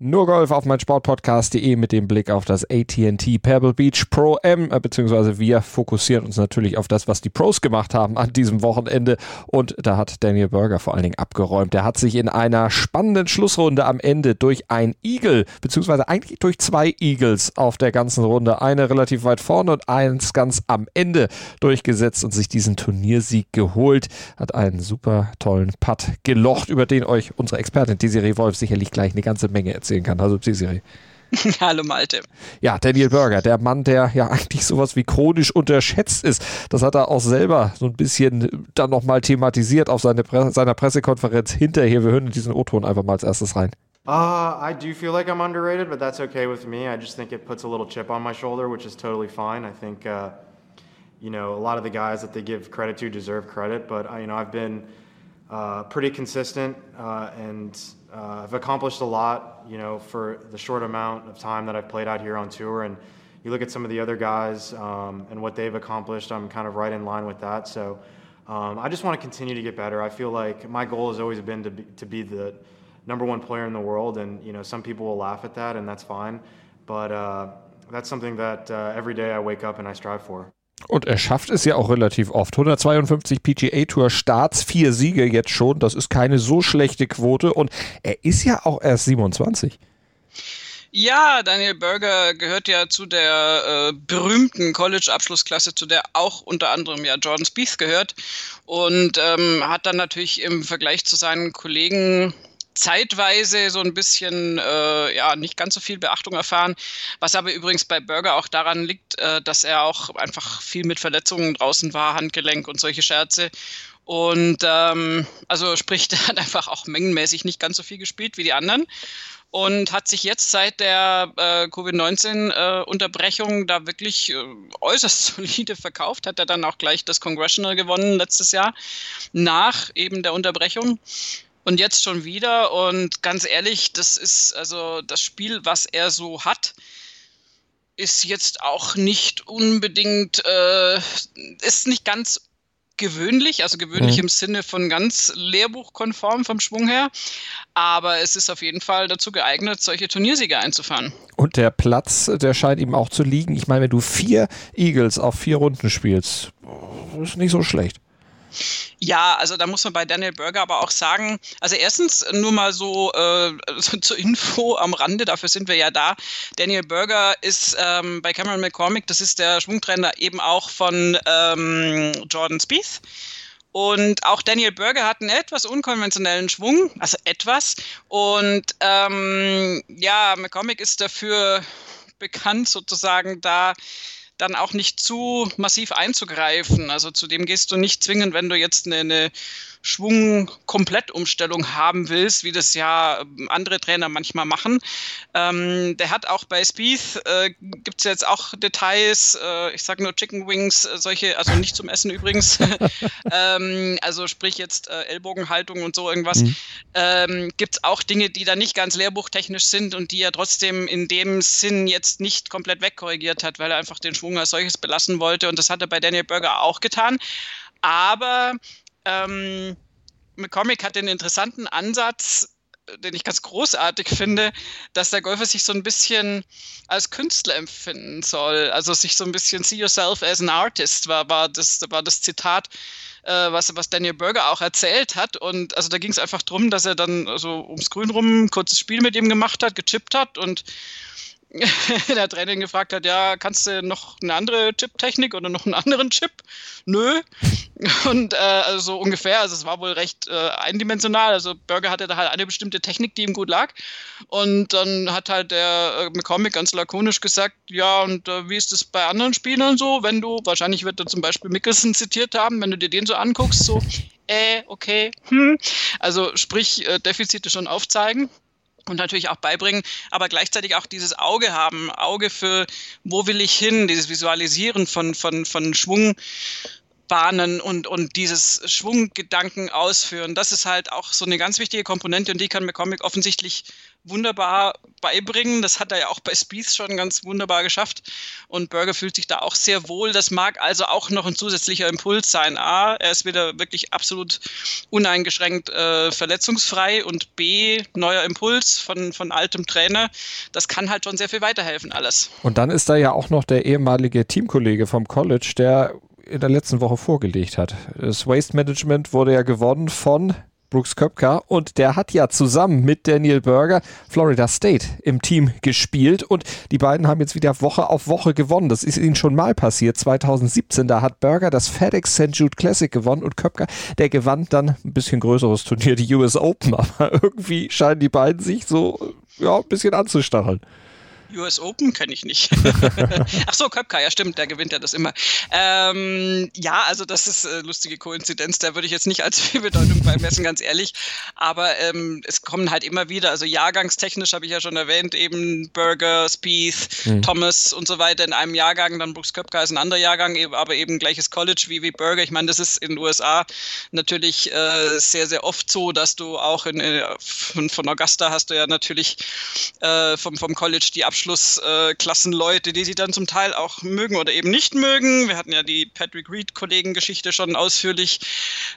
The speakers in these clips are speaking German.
nur Golf auf mein Sportpodcast.de mit dem Blick auf das AT&T Pebble Beach Pro M, äh, beziehungsweise wir fokussieren uns natürlich auf das, was die Pros gemacht haben an diesem Wochenende und da hat Daniel Berger vor allen Dingen abgeräumt. Der hat sich in einer spannenden Schlussrunde am Ende durch ein Eagle, beziehungsweise eigentlich durch zwei Eagles auf der ganzen Runde, eine relativ weit vorne und eins ganz am Ende durchgesetzt und sich diesen Turniersieg geholt. Hat einen super tollen Putt gelocht, über den euch unsere Expertin Desiree Wolf sicherlich gleich eine ganze Menge erzählt erzählen kann. Also Desiree. Hallo Malte. Ja, Daniel Berger, der Mann, der ja eigentlich sowas wie chronisch unterschätzt ist. Das hat er auch selber so ein bisschen dann nochmal thematisiert auf seine Pre seiner Pressekonferenz hinterher. Wir hören diesen O-Ton einfach mal als erstes rein. Uh, I do feel like I'm underrated, but that's okay with me. I just think it puts a little chip on my shoulder, which is totally fine. I think, uh, you know, a lot of the guys that they give credit to deserve credit, but, uh, you know, I've been uh, pretty consistent uh, and uh, I've accomplished a lot, you know, for the short amount of time that I've played out here on tour. And you look at some of the other guys um, and what they've accomplished, I'm kind of right in line with that. So um, I just want to continue to get better. I feel like my goal has always been to be, to be the number one player in the world. And, you know, some people will laugh at that, and that's fine. But uh, that's something that uh, every day I wake up and I strive for. Und er schafft es ja auch relativ oft. 152 PGA Tour Starts, vier Siege jetzt schon. Das ist keine so schlechte Quote. Und er ist ja auch erst 27. Ja, Daniel Berger gehört ja zu der äh, berühmten College-Abschlussklasse, zu der auch unter anderem ja Jordan Spieth gehört und ähm, hat dann natürlich im Vergleich zu seinen Kollegen zeitweise so ein bisschen, äh, ja, nicht ganz so viel Beachtung erfahren. Was aber übrigens bei Burger auch daran liegt, äh, dass er auch einfach viel mit Verletzungen draußen war, Handgelenk und solche Scherze. Und ähm, also sprich, der hat einfach auch mengenmäßig nicht ganz so viel gespielt wie die anderen und hat sich jetzt seit der äh, Covid-19-Unterbrechung äh, da wirklich äh, äußerst solide verkauft. Hat er dann auch gleich das Congressional gewonnen letztes Jahr nach eben der Unterbrechung und jetzt schon wieder. Und ganz ehrlich, das ist also das Spiel, was er so hat, ist jetzt auch nicht unbedingt, äh, ist nicht ganz gewöhnlich, also gewöhnlich mhm. im Sinne von ganz lehrbuchkonform vom Schwung her, aber es ist auf jeden Fall dazu geeignet, solche Turniersieger einzufahren. Und der Platz, der scheint ihm auch zu liegen. Ich meine, wenn du vier Eagles auf vier Runden spielst, ist nicht so schlecht. Ja, also da muss man bei Daniel Berger aber auch sagen, also erstens nur mal so, äh, so zur Info am Rande, dafür sind wir ja da. Daniel Berger ist ähm, bei Cameron McCormick, das ist der Schwungtrainer eben auch von ähm, Jordan Spieth. Und auch Daniel Berger hat einen etwas unkonventionellen Schwung, also etwas. Und ähm, ja, McCormick ist dafür bekannt, sozusagen da dann auch nicht zu massiv einzugreifen. Also zu dem gehst du nicht zwingend, wenn du jetzt eine, eine Schwung-Komplettumstellung haben willst, wie das ja ähm, andere Trainer manchmal machen. Ähm, der hat auch bei Spieth, äh, gibt es jetzt auch Details, äh, ich sage nur Chicken Wings, äh, solche, also nicht zum Essen übrigens, ähm, also sprich jetzt äh, Ellbogenhaltung und so irgendwas, mhm. ähm, gibt es auch Dinge, die da nicht ganz lehrbuchtechnisch sind und die er trotzdem in dem Sinn jetzt nicht komplett wegkorrigiert hat, weil er einfach den Schwung als solches belassen wollte und das hat er bei Daniel Berger auch getan. Aber ähm, McCormick hat den interessanten Ansatz, den ich ganz großartig finde, dass der Golfer sich so ein bisschen als Künstler empfinden soll. Also sich so ein bisschen see yourself as an artist war, war, das, war das Zitat, äh, was, was Daniel Berger auch erzählt hat. Und also da ging es einfach darum, dass er dann so ums Grün rum ein kurzes Spiel mit ihm gemacht hat, gechippt hat und der Trainer gefragt hat, ja, kannst du noch eine andere Chip-Technik oder noch einen anderen Chip? Nö. Und äh, also so ungefähr, also es war wohl recht äh, eindimensional. Also Burger hatte da halt eine bestimmte Technik, die ihm gut lag. Und dann hat halt der äh, McCormick ganz lakonisch gesagt, ja, und äh, wie ist das bei anderen Spielern so, wenn du, wahrscheinlich wird er zum Beispiel Mickelson zitiert haben, wenn du dir den so anguckst, so, äh, okay, hm. Also sprich, äh, Defizite schon aufzeigen. Und natürlich auch beibringen, aber gleichzeitig auch dieses Auge haben, Auge für, wo will ich hin, dieses Visualisieren von, von, von Schwung, Bahnen und, und dieses Schwunggedanken ausführen. Das ist halt auch so eine ganz wichtige Komponente und die kann McCormick offensichtlich wunderbar beibringen. Das hat er ja auch bei Spieth schon ganz wunderbar geschafft. Und Burger fühlt sich da auch sehr wohl. Das mag also auch noch ein zusätzlicher Impuls sein. A, er ist wieder wirklich absolut uneingeschränkt äh, verletzungsfrei und B, neuer Impuls von, von altem Trainer. Das kann halt schon sehr viel weiterhelfen, alles. Und dann ist da ja auch noch der ehemalige Teamkollege vom College, der in der letzten Woche vorgelegt hat. Das Waste Management wurde ja gewonnen von Brooks Köpka und der hat ja zusammen mit Daniel Berger Florida State im Team gespielt und die beiden haben jetzt wieder Woche auf Woche gewonnen. Das ist ihnen schon mal passiert. 2017, da hat Berger das FedEx St. Jude Classic gewonnen und Köpka, der gewann dann ein bisschen größeres Turnier, die US Open, aber irgendwie scheinen die beiden sich so ja, ein bisschen anzustacheln. US Open kenne ich nicht. Ach so, Köpka, ja stimmt, der gewinnt ja das immer. Ähm, ja, also das ist äh, lustige Koinzidenz, da würde ich jetzt nicht als viel Bedeutung beimessen, ganz ehrlich. Aber ähm, es kommen halt immer wieder, also jahrgangstechnisch habe ich ja schon erwähnt, eben Burger, Spieth, mhm. Thomas und so weiter in einem Jahrgang, dann Brooks Köpka ist ein anderer Jahrgang, aber eben gleiches College wie, wie Burger. Ich meine, das ist in den USA natürlich äh, sehr, sehr oft so, dass du auch in, äh, von, Augusta hast du ja natürlich äh, vom, vom College die Abschluss Abschlussklassenleute, äh, die sie dann zum Teil auch mögen oder eben nicht mögen. Wir hatten ja die Patrick Reed-Kollegen-Geschichte schon ausführlich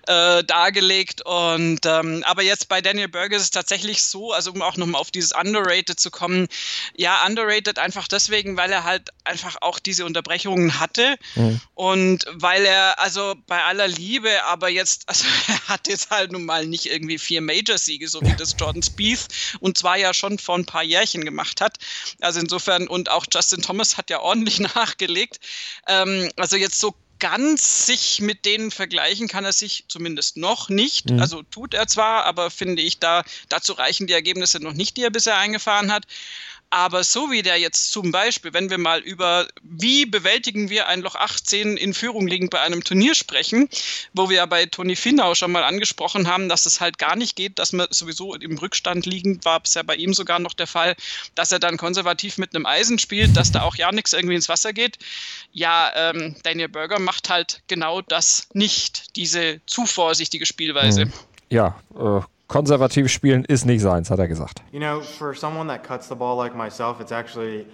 äh, dargelegt. Und ähm, aber jetzt bei Daniel Berger ist es tatsächlich so, also um auch nochmal auf dieses Underrated zu kommen, ja, underrated einfach deswegen, weil er halt einfach auch diese Unterbrechungen hatte mhm. und weil er, also bei aller Liebe, aber jetzt, also er hat jetzt halt nun mal nicht irgendwie vier Major-Siege, so wie das Jordan Spieth und zwar ja schon vor ein paar Jährchen gemacht hat. Also insofern, und auch Justin Thomas hat ja ordentlich nachgelegt. Ähm, also jetzt so ganz sich mit denen vergleichen kann er sich zumindest noch nicht. Mhm. Also tut er zwar, aber finde ich, da dazu reichen die Ergebnisse noch nicht, die er bisher eingefahren hat. Aber so wie der jetzt zum Beispiel, wenn wir mal über wie bewältigen wir ein Loch 18 in Führung liegend bei einem Turnier sprechen, wo wir ja bei Toni Finau schon mal angesprochen haben, dass es halt gar nicht geht, dass man sowieso im Rückstand liegend war, es ja bei ihm sogar noch der Fall, dass er dann konservativ mit einem Eisen spielt, dass da auch ja nichts irgendwie ins Wasser geht. Ja, ähm, Daniel Berger macht halt genau das nicht, diese zu vorsichtige Spielweise. Mhm. Ja, äh, konservativ spielen ist nicht seins, hat er gesagt. You know, for someone that cuts the ball like myself, it's actually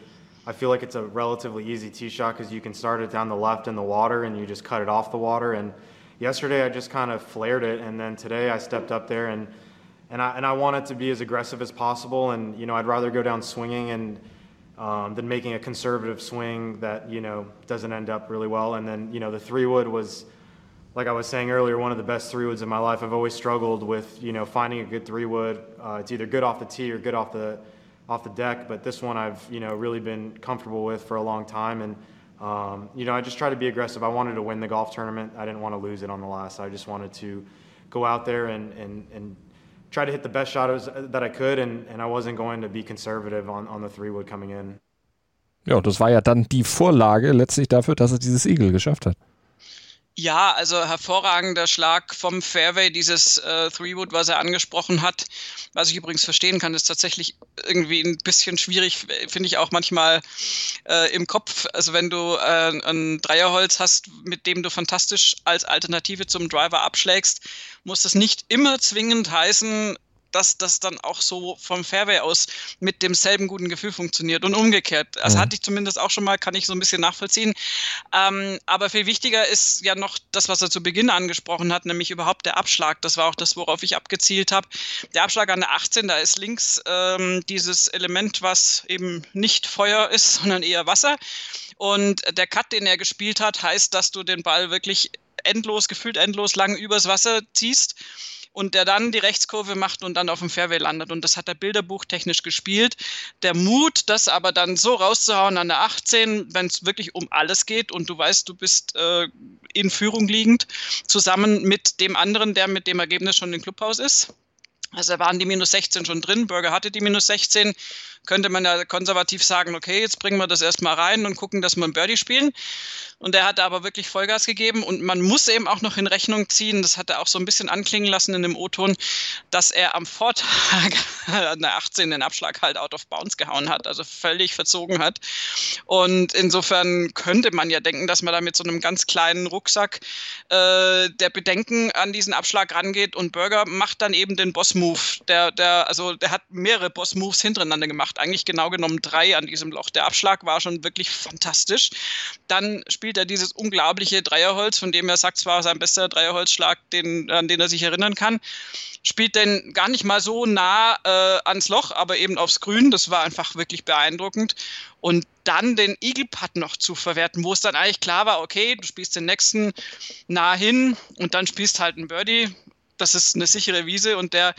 I feel like it's a relatively easy tee shot because you can start it down the left in the water and you just cut it off the water. And yesterday I just kind of flared it, and then today I stepped up there and and I and I want it to be as aggressive as possible. And you know I'd rather go down swinging and um, than making a conservative swing that you know doesn't end up really well. And then you know the three wood was like I was saying earlier, one of the best three woods in my life. I've always struggled with, you know, finding a good three wood. Uh, it's either good off the tee or good off the off the deck. But this one I've, you know, really been comfortable with for a long time. And um, you know, I just try to be aggressive. I wanted to win the golf tournament. I didn't want to lose it on the last. I just wanted to go out there and and and try to hit the best shot that I could. And and I wasn't going to be conservative on on the three wood coming in. Ja, das war ja dann die Vorlage letztlich dafür, dass er dieses Eagle geschafft hat. Ja, also hervorragender Schlag vom Fairway, dieses äh, Three-Wood, was er angesprochen hat. Was ich übrigens verstehen kann, ist tatsächlich irgendwie ein bisschen schwierig, finde ich auch manchmal äh, im Kopf. Also wenn du äh, ein Dreierholz hast, mit dem du fantastisch als Alternative zum Driver abschlägst, muss das nicht immer zwingend heißen, dass das dann auch so vom Fairway aus mit demselben guten Gefühl funktioniert und umgekehrt. Das mhm. hatte ich zumindest auch schon mal, kann ich so ein bisschen nachvollziehen. Ähm, aber viel wichtiger ist ja noch das, was er zu Beginn angesprochen hat, nämlich überhaupt der Abschlag. Das war auch das, worauf ich abgezielt habe. Der Abschlag an der 18, da ist links ähm, dieses Element, was eben nicht Feuer ist, sondern eher Wasser. Und der Cut, den er gespielt hat, heißt, dass du den Ball wirklich endlos, gefühlt endlos lang übers Wasser ziehst und der dann die Rechtskurve macht und dann auf dem Fairway landet. Und das hat er bilderbuchtechnisch gespielt. Der Mut, das aber dann so rauszuhauen an der 18, wenn es wirklich um alles geht und du weißt, du bist äh, in Führung liegend, zusammen mit dem anderen, der mit dem Ergebnis schon im Clubhaus ist. Also da waren die minus 16 schon drin. Burger hatte die minus 16. könnte man ja konservativ sagen, okay, jetzt bringen wir das erstmal rein und gucken, dass wir ein Birdie spielen. Und er hat aber wirklich Vollgas gegeben und man muss eben auch noch in Rechnung ziehen, das hat er auch so ein bisschen anklingen lassen in dem O-Ton, dass er am Vortag der 18 den Abschlag halt out of bounds gehauen hat, also völlig verzogen hat. Und insofern könnte man ja denken, dass man da mit so einem ganz kleinen Rucksack äh, der Bedenken an diesen Abschlag rangeht und Burger macht dann eben den Boss-Move. Der, der, also der hat mehrere Boss-Moves hintereinander gemacht, eigentlich genau genommen drei an diesem Loch. Der Abschlag war schon wirklich fantastisch. Dann spielt er dieses unglaubliche Dreierholz, von dem er sagt, es war sein bester Dreierholzschlag, den, an den er sich erinnern kann. Spielt den gar nicht mal so nah äh, ans Loch, aber eben aufs Grün. Das war einfach wirklich beeindruckend. Und dann den Eagle Putt noch zu verwerten, wo es dann eigentlich klar war, okay, du spielst den nächsten nah hin und dann spielst halt einen Birdie. Das ist eine sichere Wiese und der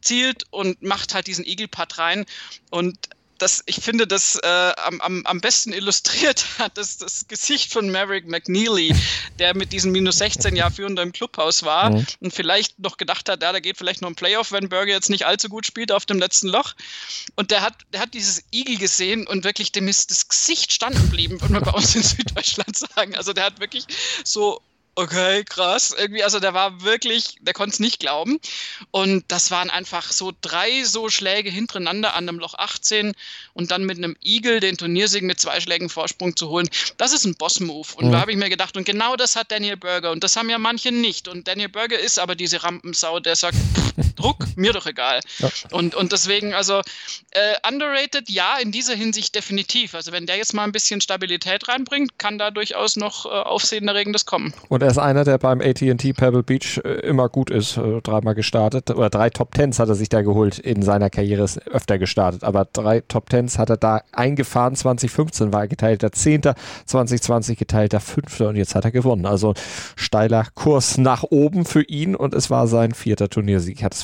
zielt und macht halt diesen Putt rein. Und das, ich finde, das äh, am, am, besten illustriert hat das, das Gesicht von Maverick McNeely, der mit diesem minus 16 Jahr führender im Clubhaus war mhm. und vielleicht noch gedacht hat, ja, da geht vielleicht noch ein Playoff, wenn Berger jetzt nicht allzu gut spielt auf dem letzten Loch. Und der hat, der hat dieses Igel gesehen und wirklich dem ist das Gesicht standen geblieben, würde man bei uns in Süddeutschland sagen. Also der hat wirklich so okay, krass. Irgendwie, also der war wirklich, der konnte es nicht glauben. Und das waren einfach so drei so Schläge hintereinander an einem Loch 18 und dann mit einem Igel den Turniersieg mit zwei Schlägen Vorsprung zu holen. Das ist ein Boss-Move. Und mhm. da habe ich mir gedacht, und genau das hat Daniel Berger. Und das haben ja manche nicht. Und Daniel Berger ist aber diese Rampensau, der sagt, Druck, mir doch egal. Ja. Und, und deswegen, also äh, underrated, ja, in dieser Hinsicht definitiv. Also wenn der jetzt mal ein bisschen Stabilität reinbringt, kann da durchaus noch äh, Aufsehenerregendes kommen. Und er ist einer, der beim AT&T Pebble Beach äh, immer gut ist, äh, dreimal gestartet. Oder drei Top Tens hat er sich da geholt in seiner Karriere, ist öfter gestartet. Aber drei Top Tens hat er da eingefahren. 2015 war er geteilter Zehnter, 2020 geteilter Fünfter und jetzt hat er gewonnen. Also steiler Kurs nach oben für ihn und es war sein vierter Turniersieg. Ich hatte es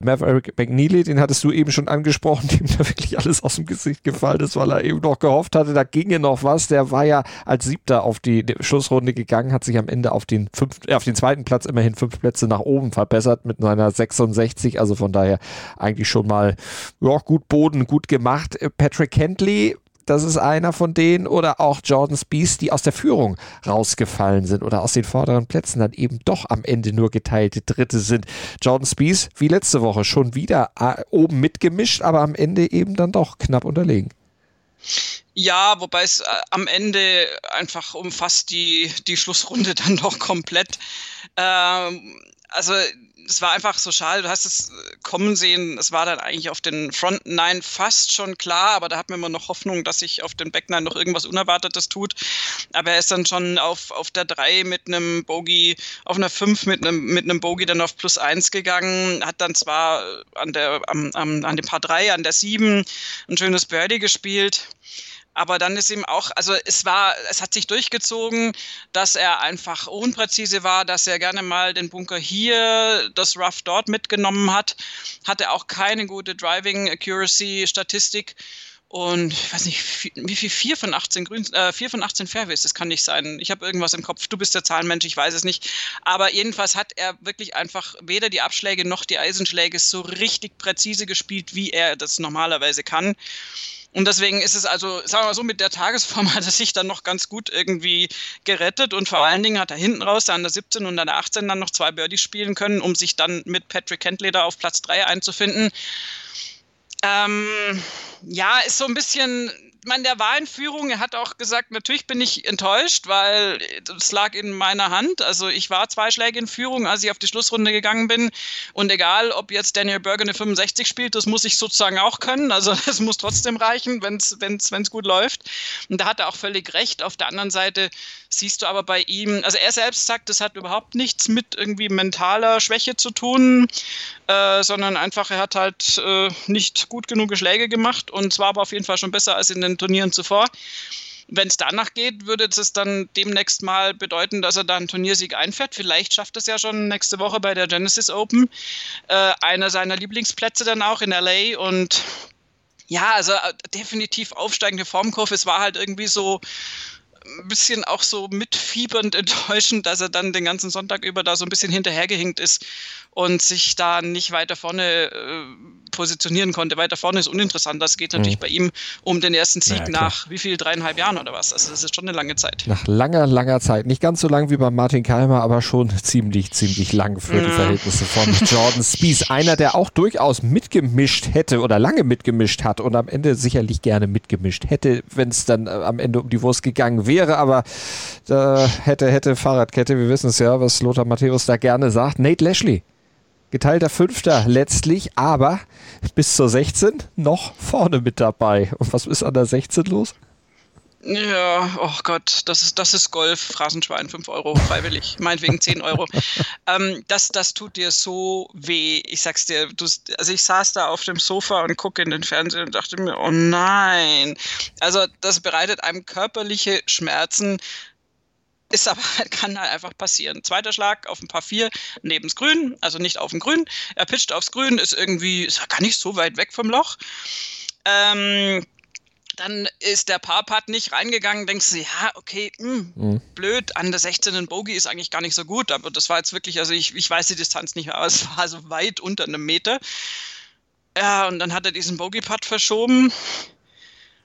Maverick McNeely, den hattest du eben schon angesprochen, dem da wirklich alles aus dem Gesicht gefallen ist, weil er eben noch gehofft hatte, da ginge noch was. Der war ja als Siebter auf die Schlussrunde gegangen, hat sich am Ende auf den, fünf, äh, auf den zweiten Platz immerhin fünf Plätze nach oben verbessert mit seiner 66. Also von daher eigentlich schon mal ja, gut Boden, gut gemacht. Patrick Kentley das ist einer von denen oder auch Jordan Spees, die aus der Führung rausgefallen sind oder aus den vorderen Plätzen dann eben doch am Ende nur geteilte Dritte sind. Jordan Spees, wie letzte Woche, schon wieder äh, oben mitgemischt, aber am Ende eben dann doch knapp unterlegen. Ja, wobei es äh, am Ende einfach umfasst die, die Schlussrunde dann doch komplett. Ähm, also es war einfach so schade, du hast es äh, kommen sehen, es war dann eigentlich auf den Front Nine fast schon klar, aber da hat man immer noch Hoffnung, dass sich auf den Back Nine noch irgendwas Unerwartetes tut. Aber er ist dann schon auf, auf der 3 mit einem Bogey, auf einer 5 mit einem, mit einem Bogey dann auf plus 1 gegangen, hat dann zwar an, der, am, am, an dem Paar 3, an der 7 ein schönes Birdie gespielt. Aber dann ist ihm auch, also es war, es hat sich durchgezogen, dass er einfach unpräzise war, dass er gerne mal den Bunker hier, das Rough dort mitgenommen hat. Hatte auch keine gute Driving Accuracy Statistik. Und ich weiß nicht, wie viel? Vier von 18 Grün, äh, vier von 18 Fairways, das kann nicht sein. Ich habe irgendwas im Kopf. Du bist der Zahlenmensch, ich weiß es nicht. Aber jedenfalls hat er wirklich einfach weder die Abschläge noch die Eisenschläge so richtig präzise gespielt, wie er das normalerweise kann. Und deswegen ist es also, sagen wir mal so, mit der Tagesform hat er sich dann noch ganz gut irgendwie gerettet und vor allen Dingen hat er hinten raus an der 17 und an der 18 dann noch zwei Birdies spielen können, um sich dann mit Patrick Kentley da auf Platz 3 einzufinden. Ähm, ja, ist so ein bisschen meine, der war in Führung. Er hat auch gesagt, natürlich bin ich enttäuscht, weil es lag in meiner Hand. Also ich war zwei Schläge in Führung, als ich auf die Schlussrunde gegangen bin. Und egal, ob jetzt Daniel Berger eine 65 spielt, das muss ich sozusagen auch können. Also es muss trotzdem reichen, wenn es gut läuft. Und da hat er auch völlig recht. Auf der anderen Seite siehst du aber bei ihm, also er selbst sagt, das hat überhaupt nichts mit irgendwie mentaler Schwäche zu tun, äh, sondern einfach, er hat halt äh, nicht gut genug Schläge gemacht und zwar aber auf jeden Fall schon besser als in den Turnieren zuvor wenn es danach geht, würde es dann demnächst mal bedeuten, dass er da einen Turniersieg einfährt. Vielleicht schafft es ja schon nächste Woche bei der Genesis Open. Äh, einer seiner Lieblingsplätze dann auch in LA und ja, also äh, definitiv aufsteigende Formkurve. Es war halt irgendwie so ein bisschen auch so mitfiebernd enttäuschend, dass er dann den ganzen Sonntag über da so ein bisschen hinterhergehinkt ist und sich da nicht weiter vorne äh, positionieren konnte. Weiter vorne ist uninteressant. Das geht natürlich mhm. bei ihm um den ersten Sieg ja, nach wie viel, dreieinhalb Jahren oder was. Also das ist schon eine lange Zeit. Nach langer, langer Zeit. Nicht ganz so lang wie bei Martin Keimer, aber schon ziemlich, ziemlich lang für die Verhältnisse von Jordan Spieth. Einer, der auch durchaus mitgemischt hätte oder lange mitgemischt hat und am Ende sicherlich gerne mitgemischt hätte, wenn es dann äh, am Ende um die Wurst gegangen wäre. Aber da hätte, hätte Fahrradkette, wir wissen es ja, was Lothar Matthäus da gerne sagt. Nate Lashley geteilter Fünfter letztlich, aber bis zur 16 noch vorne mit dabei. Und was ist an der 16 los? Ja, oh Gott, das ist, das ist Golf, Phrasenschwein, 5 Euro, freiwillig, meinetwegen 10 Euro. ähm, das, das tut dir so weh. Ich sag's dir, du, also ich saß da auf dem Sofa und gucke in den Fernseher und dachte mir, oh nein. Also das bereitet einem körperliche Schmerzen ist aber, kann halt einfach passieren. Zweiter Schlag auf ein paar vier neben das Grün, also nicht auf dem Grün. Er pitcht aufs Grün, ist irgendwie, ist gar nicht so weit weg vom Loch. Ähm, dann ist der Parpart nicht reingegangen, denkst du, ja, okay, mh, hm, mhm. blöd, an der 16. Bogey ist eigentlich gar nicht so gut, aber das war jetzt wirklich, also ich, ich weiß die Distanz nicht mehr, aber es war so weit unter einem Meter. Ja, und dann hat er diesen Bogey-Putt verschoben.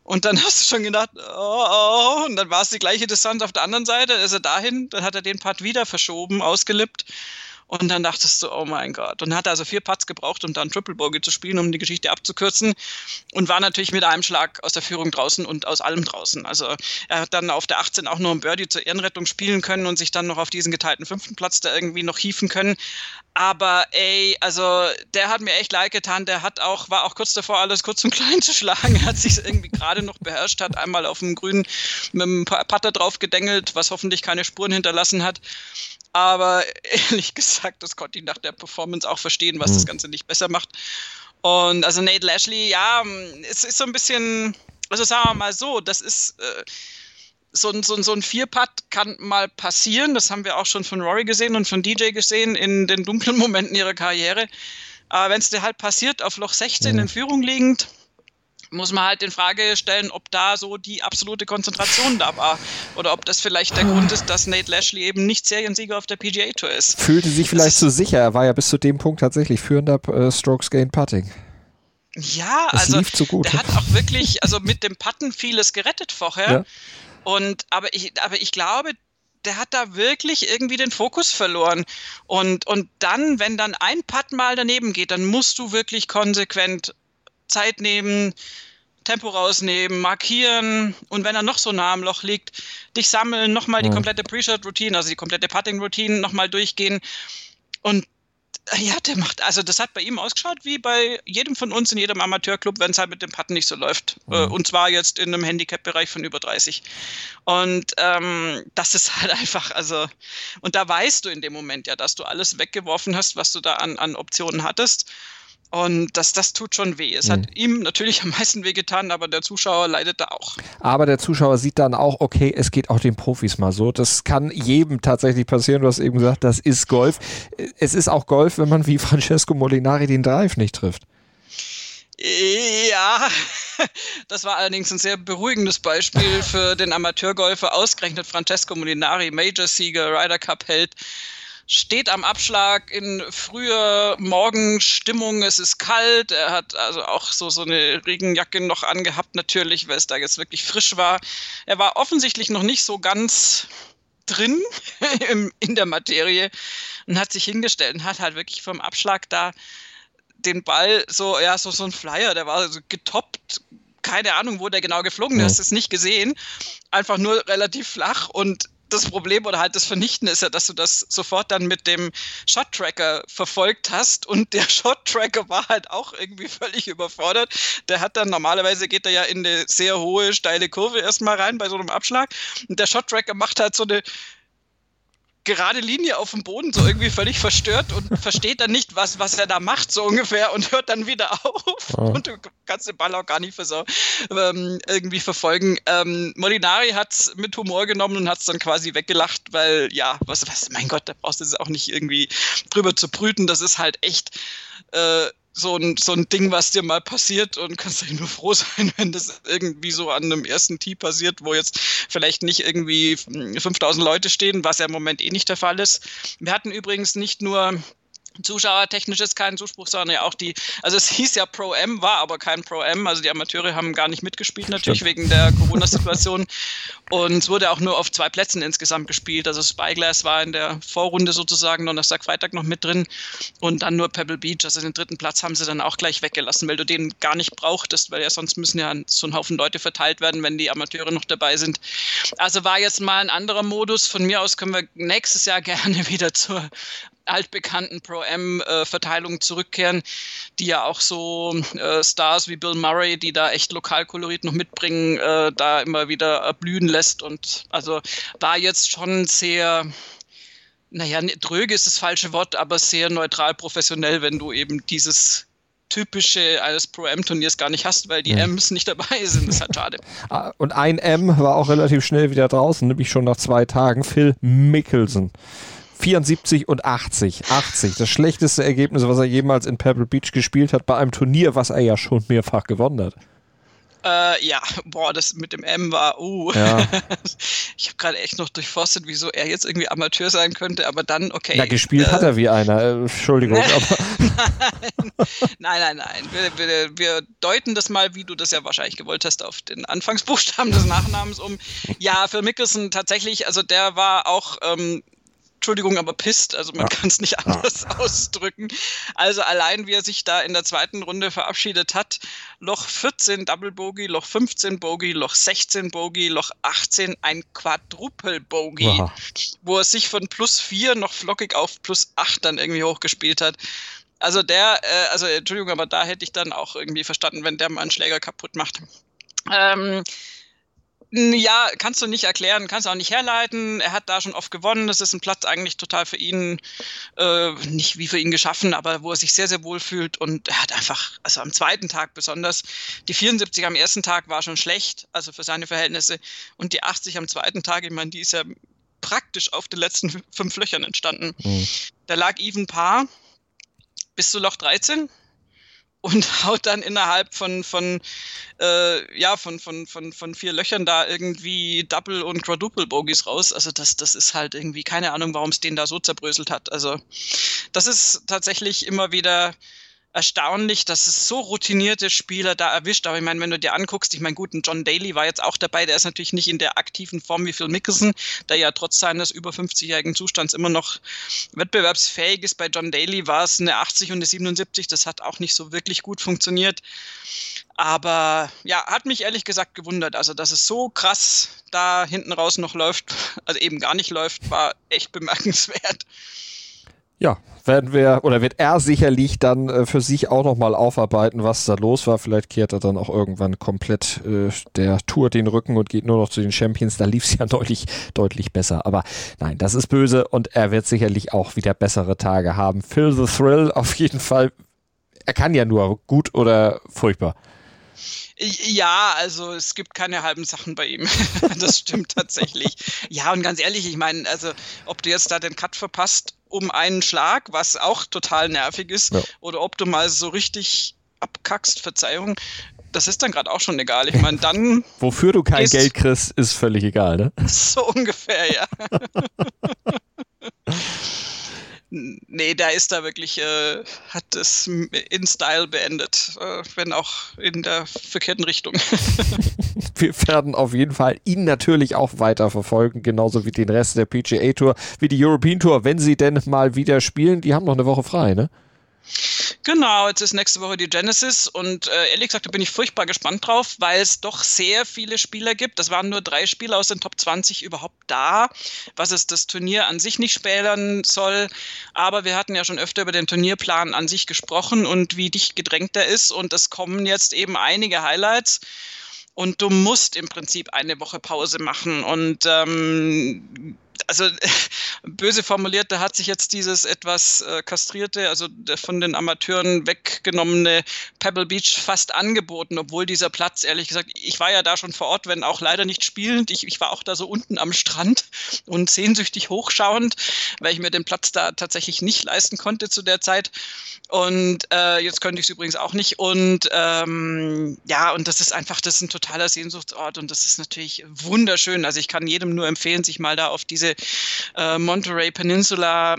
Und dann hast du schon gedacht, oh, oh, und dann war es die gleiche Distanz auf der anderen Seite, ist er dahin, dann hat er den Part wieder verschoben, ausgelippt. Und dann dachtest du, oh mein Gott. Und hat also vier Putts gebraucht, um dann Triple Bogey zu spielen, um die Geschichte abzukürzen. Und war natürlich mit einem Schlag aus der Führung draußen und aus allem draußen. Also er hat dann auf der 18 auch nur ein Birdie zur Ehrenrettung spielen können und sich dann noch auf diesen geteilten fünften Platz da irgendwie noch hieven können. Aber ey, also der hat mir echt leid getan. Der hat auch, war auch kurz davor, alles kurz und klein zu schlagen. Er hat sich irgendwie gerade noch beherrscht, hat einmal auf dem Grünen mit dem Putter drauf gedengelt, was hoffentlich keine Spuren hinterlassen hat. Aber ehrlich gesagt, das konnte ich nach der Performance auch verstehen, was mhm. das Ganze nicht besser macht. Und also Nate Lashley, ja, es ist so ein bisschen, also sagen wir mal so, das ist äh, so ein, so ein, so ein Vierpad kann mal passieren. Das haben wir auch schon von Rory gesehen und von DJ gesehen in den dunklen Momenten ihrer Karriere. Aber wenn es dir halt passiert, auf Loch 16 mhm. in Führung liegend, muss man halt in Frage stellen, ob da so die absolute Konzentration da war oder ob das vielleicht der Grund ist, dass Nate Lashley eben nicht Seriensieger auf der PGA Tour ist. Fühlte sich vielleicht zu so sicher, er war ja bis zu dem Punkt tatsächlich führender äh, Strokes Gain Putting. Ja, es also lief so gut. der hat auch wirklich, also mit dem Putten vieles gerettet vorher. Ja. Und aber ich, aber ich glaube, der hat da wirklich irgendwie den Fokus verloren. Und, und dann, wenn dann ein Putt mal daneben geht, dann musst du wirklich konsequent Zeit nehmen, Tempo rausnehmen, markieren und wenn er noch so nah am Loch liegt, dich sammeln, nochmal die komplette Pre-Shot-Routine, also die komplette Putting-Routine nochmal durchgehen. Und äh, ja, der macht, also das hat bei ihm ausgeschaut wie bei jedem von uns in jedem Amateurclub, wenn es halt mit dem Putten nicht so läuft. Mhm. Und zwar jetzt in einem Handicap-Bereich von über 30. Und ähm, das ist halt einfach, also, und da weißt du in dem Moment ja, dass du alles weggeworfen hast, was du da an, an Optionen hattest. Und das, das tut schon weh. Es mhm. hat ihm natürlich am meisten wehgetan, aber der Zuschauer leidet da auch. Aber der Zuschauer sieht dann auch, okay, es geht auch den Profis mal so. Das kann jedem tatsächlich passieren. Du hast eben gesagt, das ist Golf. Es ist auch Golf, wenn man wie Francesco Molinari den Drive nicht trifft. Ja, das war allerdings ein sehr beruhigendes Beispiel für den Amateurgolfer, ausgerechnet Francesco Molinari, Major-Sieger, Ryder Cup-Held steht am Abschlag in früher Morgenstimmung. Es ist kalt. Er hat also auch so, so eine Regenjacke noch angehabt, natürlich, weil es da jetzt wirklich frisch war. Er war offensichtlich noch nicht so ganz drin in der Materie und hat sich hingestellt und hat halt wirklich vom Abschlag da den Ball so, ja, so, so ein Flyer, der war so getoppt, keine Ahnung, wo der genau geflogen ist, ja. ist nicht gesehen. Einfach nur relativ flach und das Problem oder halt das Vernichten ist ja, dass du das sofort dann mit dem Shot-Tracker verfolgt hast und der Shot-Tracker war halt auch irgendwie völlig überfordert. Der hat dann, normalerweise geht er ja in eine sehr hohe, steile Kurve erstmal rein bei so einem Abschlag und der Shot-Tracker macht halt so eine gerade Linie auf dem Boden, so irgendwie völlig verstört und versteht dann nicht, was, was er da macht, so ungefähr, und hört dann wieder auf. Oh. Und du kannst den Ball auch gar nicht so, ähm, irgendwie verfolgen. Ähm, Molinari hat es mit Humor genommen und hat es dann quasi weggelacht, weil, ja, was, was, mein Gott, da brauchst du es auch nicht irgendwie drüber zu brüten. Das ist halt echt. Äh, so ein, so ein Ding, was dir mal passiert und kannst dir nur froh sein, wenn das irgendwie so an einem ersten Tee passiert, wo jetzt vielleicht nicht irgendwie 5000 Leute stehen, was ja im Moment eh nicht der Fall ist. Wir hatten übrigens nicht nur Zuschauertechnisch ist kein Zuspruch, sondern ja auch die, also es hieß ja Pro M, war aber kein Pro M, also die Amateure haben gar nicht mitgespielt, natürlich Stimmt. wegen der Corona-Situation. Und es wurde auch nur auf zwei Plätzen insgesamt gespielt. Also Spyglass war in der Vorrunde sozusagen Donnerstag, Freitag noch mit drin und dann nur Pebble Beach. Also den dritten Platz haben sie dann auch gleich weggelassen, weil du den gar nicht brauchtest, weil ja sonst müssen ja so ein Haufen Leute verteilt werden, wenn die Amateure noch dabei sind. Also war jetzt mal ein anderer Modus. Von mir aus können wir nächstes Jahr gerne wieder zur altbekannten Pro-M-Verteilung zurückkehren, die ja auch so äh, Stars wie Bill Murray, die da echt Lokalkolorit noch mitbringen, äh, da immer wieder erblühen lässt. Und also war jetzt schon sehr naja, dröge ist das falsche Wort, aber sehr neutral professionell, wenn du eben dieses typische eines Pro-M-Turniers gar nicht hast, weil die ja. M's nicht dabei sind. Das ist halt schade. Ah, und ein M war auch relativ schnell wieder draußen, nämlich schon nach zwei Tagen. Phil Mickelson. 74 und 80. 80. Das schlechteste Ergebnis, was er jemals in Pebble Beach gespielt hat, bei einem Turnier, was er ja schon mehrfach gewonnen hat. Äh, ja, boah, das mit dem M war, uh. Ja. ich habe gerade echt noch durchforstet, wieso er jetzt irgendwie Amateur sein könnte, aber dann, okay. Ja, gespielt äh, hat er wie einer, äh, Entschuldigung. nein, nein, nein. Wir, wir, wir, deuten das mal, wie du das ja wahrscheinlich gewollt hast, auf den Anfangsbuchstaben des Nachnamens um. Ja, für Mickelson tatsächlich, also der war auch ähm, Entschuldigung, aber pisst. Also man ja. kann es nicht anders ja. ausdrücken. Also allein wie er sich da in der zweiten Runde verabschiedet hat, Loch 14 Double Bogey, Loch 15 Bogey, Loch 16 Bogey, Loch 18 ein Quadruple Bogey, Aha. wo er sich von plus 4 noch flockig auf plus 8 dann irgendwie hochgespielt hat. Also der, äh, also Entschuldigung, aber da hätte ich dann auch irgendwie verstanden, wenn der mal einen Schläger kaputt macht. Ähm, ja, kannst du nicht erklären, kannst du auch nicht herleiten. Er hat da schon oft gewonnen. Das ist ein Platz eigentlich total für ihn, äh, nicht wie für ihn geschaffen, aber wo er sich sehr, sehr wohl fühlt. Und er hat einfach, also am zweiten Tag besonders, die 74 am ersten Tag war schon schlecht, also für seine Verhältnisse. Und die 80 am zweiten Tag, ich meine, die ist ja praktisch auf den letzten fünf Löchern entstanden. Mhm. Da lag Even Paar bis zu Loch 13 und haut dann innerhalb von, von, äh, ja, von, von, von, von vier Löchern da irgendwie Double- und Quadruple-Bogies raus. Also das, das ist halt irgendwie, keine Ahnung, warum es den da so zerbröselt hat. Also das ist tatsächlich immer wieder erstaunlich, dass es so routinierte Spieler da erwischt. Aber ich meine, wenn du dir anguckst, ich meine, gut, ein John Daly war jetzt auch dabei, der ist natürlich nicht in der aktiven Form wie Phil Mickelson, der ja trotz seines über 50-jährigen Zustands immer noch wettbewerbsfähig ist. Bei John Daly war es eine 80 und eine 77, das hat auch nicht so wirklich gut funktioniert. Aber ja, hat mich ehrlich gesagt gewundert. Also, dass es so krass da hinten raus noch läuft, also eben gar nicht läuft, war echt bemerkenswert. Ja, werden wir oder wird er sicherlich dann äh, für sich auch nochmal aufarbeiten, was da los war. Vielleicht kehrt er dann auch irgendwann komplett äh, der Tour den Rücken und geht nur noch zu den Champions. Da lief es ja deutlich, deutlich besser. Aber nein, das ist böse und er wird sicherlich auch wieder bessere Tage haben. Phil the Thrill auf jeden Fall. Er kann ja nur gut oder furchtbar. Ja, also es gibt keine halben Sachen bei ihm. das stimmt tatsächlich. Ja, und ganz ehrlich, ich meine, also ob du jetzt da den Cut verpasst um einen Schlag, was auch total nervig ist, ja. oder ob du mal so richtig abkackst, Verzeihung, das ist dann gerade auch schon egal. Ich meine, dann. Wofür du kein Geld kriegst, ist völlig egal, ne? So ungefähr, ja. Nee, da ist er wirklich, äh, hat es in Style beendet, äh, wenn auch in der verkehrten Richtung. Wir werden auf jeden Fall ihn natürlich auch weiter verfolgen, genauso wie den Rest der PGA Tour, wie die European Tour, wenn sie denn mal wieder spielen. Die haben noch eine Woche frei, ne? Genau, jetzt ist nächste Woche die Genesis und äh, ehrlich gesagt, da bin ich furchtbar gespannt drauf, weil es doch sehr viele Spieler gibt. Das waren nur drei Spieler aus den Top 20 überhaupt da, was es das Turnier an sich nicht spälern soll. Aber wir hatten ja schon öfter über den Turnierplan an sich gesprochen und wie dicht gedrängt er ist und es kommen jetzt eben einige Highlights und du musst im Prinzip eine Woche Pause machen und ähm, also böse formuliert, da hat sich jetzt dieses etwas äh, kastrierte, also von den Amateuren weggenommene Pebble Beach fast angeboten, obwohl dieser Platz, ehrlich gesagt, ich war ja da schon vor Ort, wenn auch leider nicht spielend. Ich, ich war auch da so unten am Strand und sehnsüchtig hochschauend, weil ich mir den Platz da tatsächlich nicht leisten konnte zu der Zeit. Und äh, jetzt könnte ich es übrigens auch nicht. Und ähm, ja, und das ist einfach, das ist ein totaler Sehnsuchtsort und das ist natürlich wunderschön. Also ich kann jedem nur empfehlen, sich mal da auf diese äh, Monterey Peninsula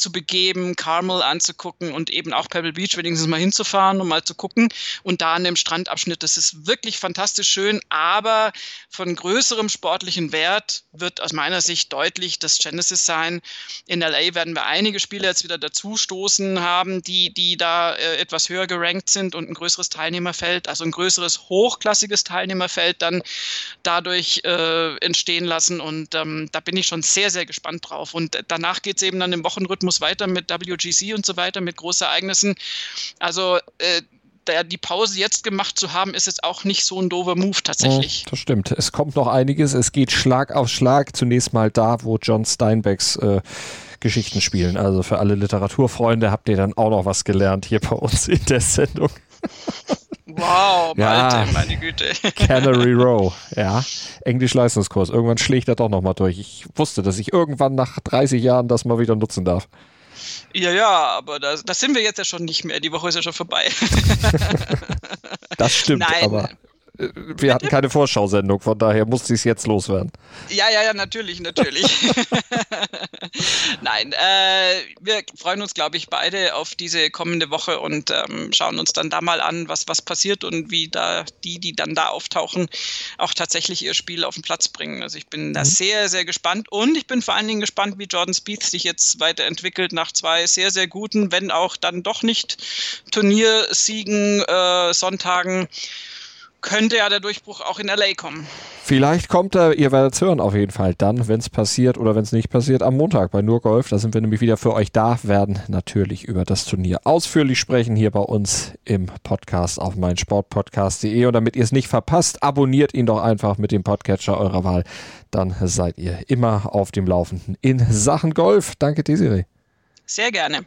zu begeben, Carmel anzugucken und eben auch Pebble Beach wenigstens mal hinzufahren, um mal zu gucken. Und da an dem Strandabschnitt, das ist wirklich fantastisch schön, aber von größerem sportlichen Wert wird aus meiner Sicht deutlich das Genesis sein. In LA werden wir einige Spiele jetzt wieder dazu stoßen haben, die, die da äh, etwas höher gerankt sind und ein größeres Teilnehmerfeld, also ein größeres hochklassiges Teilnehmerfeld dann dadurch äh, entstehen lassen. Und ähm, da bin ich schon sehr, sehr gespannt drauf. Und danach geht es eben dann im Wochenrhythmus muss weiter mit WGC und so weiter, mit Großereignissen. Also äh, die Pause jetzt gemacht zu haben, ist jetzt auch nicht so ein doofer Move tatsächlich. das stimmt. Es kommt noch einiges. Es geht Schlag auf Schlag. Zunächst mal da, wo John Steinbecks äh, Geschichten spielen. Also für alle Literaturfreunde habt ihr dann auch noch was gelernt hier bei uns in der Sendung. Wow, Malte, ja, meine Güte. Canary Row, ja. Englisch-Leistungskurs. Irgendwann schlägt er doch nochmal durch. Ich wusste, dass ich irgendwann nach 30 Jahren das mal wieder nutzen darf. Ja, ja, aber da, das sind wir jetzt ja schon nicht mehr. Die Woche ist ja schon vorbei. das stimmt, Nein. aber wir hatten keine Vorschau-Sendung, von daher musste ich es jetzt loswerden. Ja, ja, ja, natürlich, natürlich. Nein, äh, wir freuen uns, glaube ich, beide auf diese kommende Woche und ähm, schauen uns dann da mal an, was, was passiert und wie da die, die dann da auftauchen, auch tatsächlich ihr Spiel auf den Platz bringen. Also ich bin da mhm. sehr, sehr gespannt und ich bin vor allen Dingen gespannt, wie Jordan Spieth sich jetzt weiterentwickelt nach zwei sehr, sehr guten, wenn auch dann doch nicht Turniersiegen, äh, Sonntagen könnte ja der Durchbruch auch in LA kommen. Vielleicht kommt er, ihr werdet es hören auf jeden Fall dann, wenn es passiert oder wenn es nicht passiert, am Montag bei Nur Golf. Da sind wir nämlich wieder für euch da, werden natürlich über das Turnier ausführlich sprechen hier bei uns im Podcast auf meinsportpodcast.de. Und damit ihr es nicht verpasst, abonniert ihn doch einfach mit dem Podcatcher eurer Wahl. Dann seid ihr immer auf dem Laufenden in Sachen Golf. Danke, Desiree. Sehr gerne.